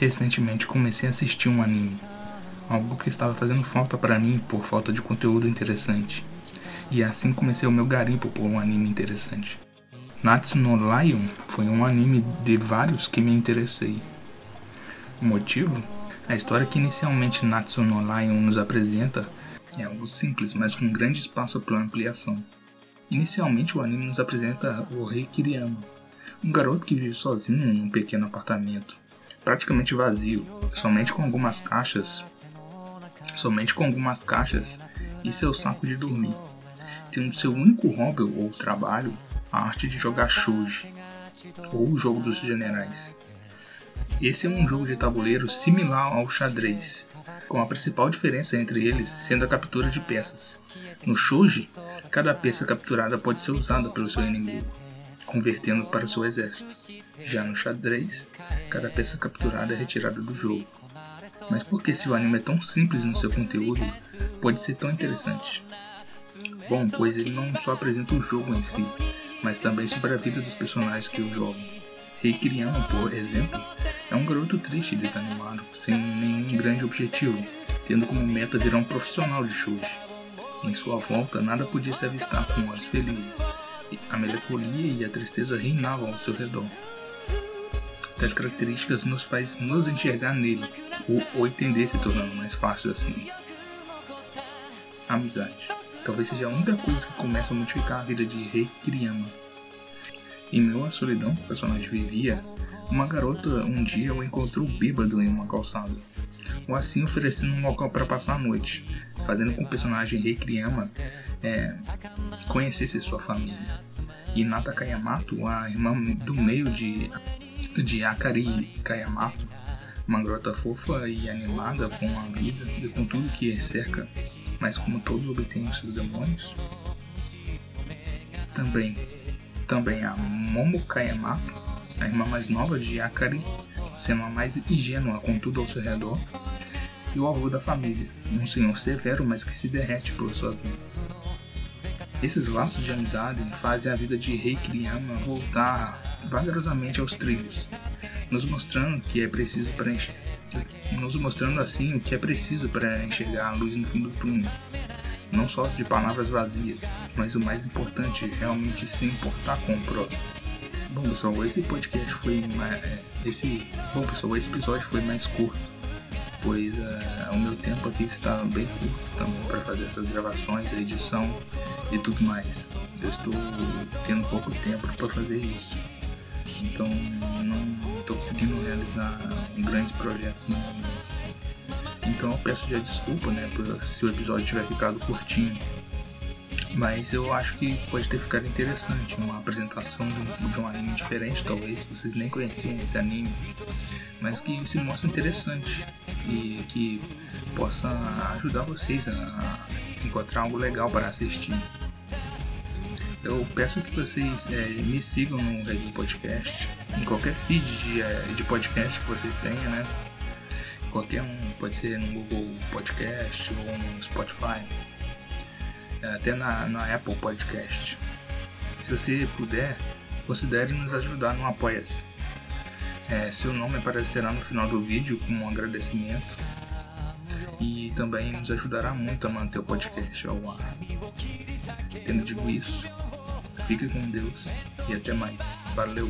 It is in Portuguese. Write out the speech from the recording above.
Recentemente comecei a assistir um anime, algo que estava fazendo falta para mim por falta de conteúdo interessante. E assim comecei o meu garimpo por um anime interessante. Natsu no Lion foi um anime de vários que me interessei. O motivo? A história que inicialmente Natsu no Lion nos apresenta é algo simples, mas com grande espaço para ampliação. Inicialmente o anime nos apresenta o rei Kiriyama, um garoto que vive sozinho em um pequeno apartamento praticamente vazio, somente com algumas caixas, somente com algumas caixas e seu saco de dormir, tendo seu único hobby ou trabalho a arte de jogar shoji, ou o jogo dos generais. Esse é um jogo de tabuleiro similar ao xadrez, com a principal diferença entre eles sendo a captura de peças. No shoji, cada peça capturada pode ser usada pelo seu inimigo convertendo para o seu exército. Já no xadrez, cada peça capturada é retirada do jogo. Mas por que se o anime é tão simples no seu conteúdo, pode ser tão interessante? Bom, pois ele não só apresenta o jogo em si, mas também sobre a vida dos personagens que o jogam. Rei Kiriyama, por exemplo, é um garoto triste e desanimado, sem nenhum grande objetivo, tendo como meta virar um profissional de shoji. Em sua volta, nada podia se avistar com olhos felizes, a melancolia e a tristeza reinavam ao seu redor. Tais características nos faz nos enxergar nele, ou, ou entender se tornando mais fácil assim. Amizade. Talvez seja a única coisa que começa a modificar a vida de Rei Kiriyama. Em meio à solidão que o personagem vivia, uma garota um dia o encontrou bêbado em uma calçada, ou assim oferecendo um local para passar a noite, fazendo com que o personagem Rei Kiriyama é, conhecesse sua família. E Nata Kayamato, a irmã do meio de, de Akari Kayamato, uma garota fofa e animada com a vida e com tudo que cerca, mas como todos obtêm os seus demônios. Também, também a Momo Kayamato, a irmã mais nova de Akari, sendo a mais ingênua com tudo ao seu redor, e o avô da família, um senhor severo, mas que se derrete por suas mãos. Esses laços de amizade fazem a vida de Rei Kiriyama voltar vagarosamente aos trilhos, nos mostrando que é preciso para nos mostrando assim o que é preciso para enxergar a luz no fim do túnel. Não só de palavras vazias, mas o mais importante, realmente se importar com o próximo. Bom pessoal, esse podcast foi mais, é, esse bom pessoal, esse episódio foi mais curto pois uh, o meu tempo aqui está bem curto também para fazer essas gravações, edição e tudo mais. Eu estou tendo pouco tempo para fazer isso, então não estou conseguindo realizar grandes projetos no momento. Então eu peço já desculpa, né, se o episódio tiver ficado curtinho mas eu acho que pode ter ficado interessante uma apresentação de, de um anime diferente, talvez. Vocês nem conheciam esse anime, mas que se mostra interessante. E que possa ajudar vocês a encontrar algo legal para assistir. Eu peço que vocês é, me sigam no Review Podcast, em qualquer feed de, é, de podcast que vocês tenham, né? Qualquer um, pode ser no Google Podcast ou no Spotify até na, na Apple Podcast. Se você puder, considere nos ajudar no Apoia-se. É, seu nome aparecerá no final do vídeo como um agradecimento e também nos ajudará muito a manter o podcast ao ar. Tendo dito isso, fique com Deus e até mais. Valeu!